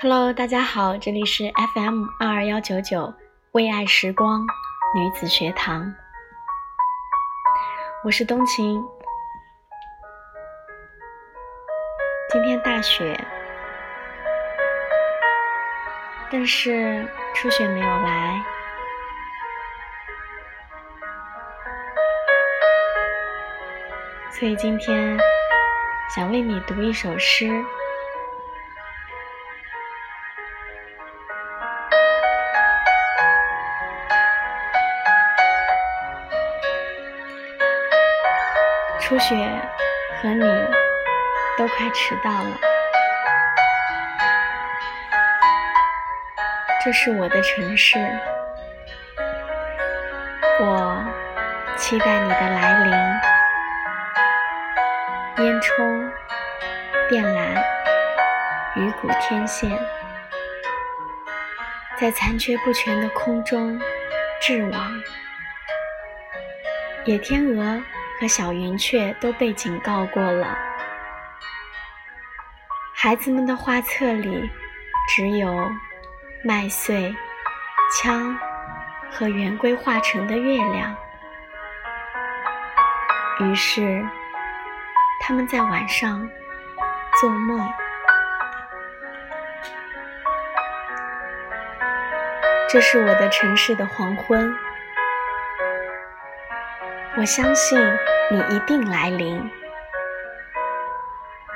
Hello，大家好，这里是 FM 二二幺九九为爱时光女子学堂，我是冬晴。今天大雪，但是初雪没有来，所以今天想为你读一首诗。初雪和你都快迟到了，这是我的城市，我期待你的来临。烟囱、电缆、鱼骨天线，在残缺不全的空中织网，野天鹅。和小云雀都被警告过了。孩子们的画册里只有麦穗、枪和圆规画成的月亮。于是，他们在晚上做梦。这是我的城市的黄昏。我相信你一定来临。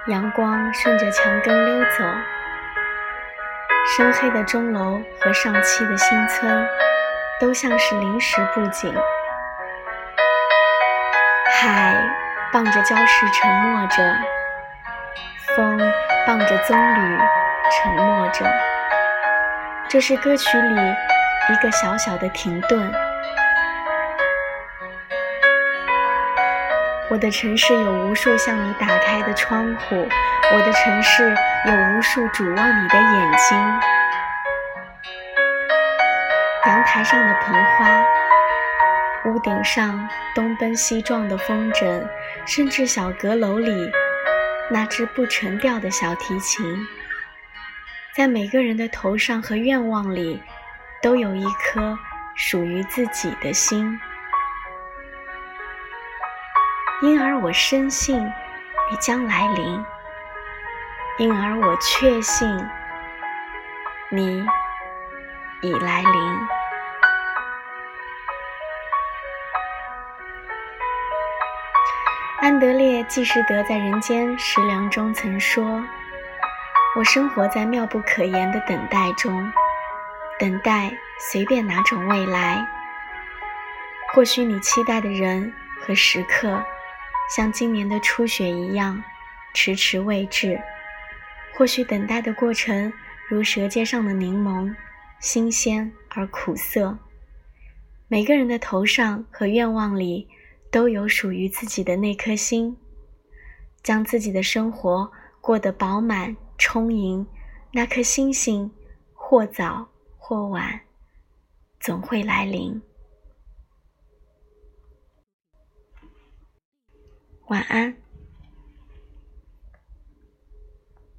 阳光顺着墙根溜走，深黑的钟楼和上漆的新村都像是临时布景。海傍着礁石沉默着，风傍着棕榈沉默着。这是歌曲里一个小小的停顿。我的城市有无数向你打开的窗户，我的城市有无数瞩望你的眼睛。阳台上的盆花，屋顶上东奔西撞的风筝，甚至小阁楼里那只不成调的小提琴，在每个人的头上和愿望里，都有一颗属于自己的心。因而我深信你将来临，因而我确信你已来临。安德烈·纪实德在《人间食粮》中曾说：“我生活在妙不可言的等待中，等待随便哪种未来。或许你期待的人和时刻。”像今年的初雪一样，迟迟未至。或许等待的过程如舌尖上的柠檬，新鲜而苦涩。每个人的头上和愿望里，都有属于自己的那颗心。将自己的生活过得饱满充盈，那颗星星，或早或晚，总会来临。晚安。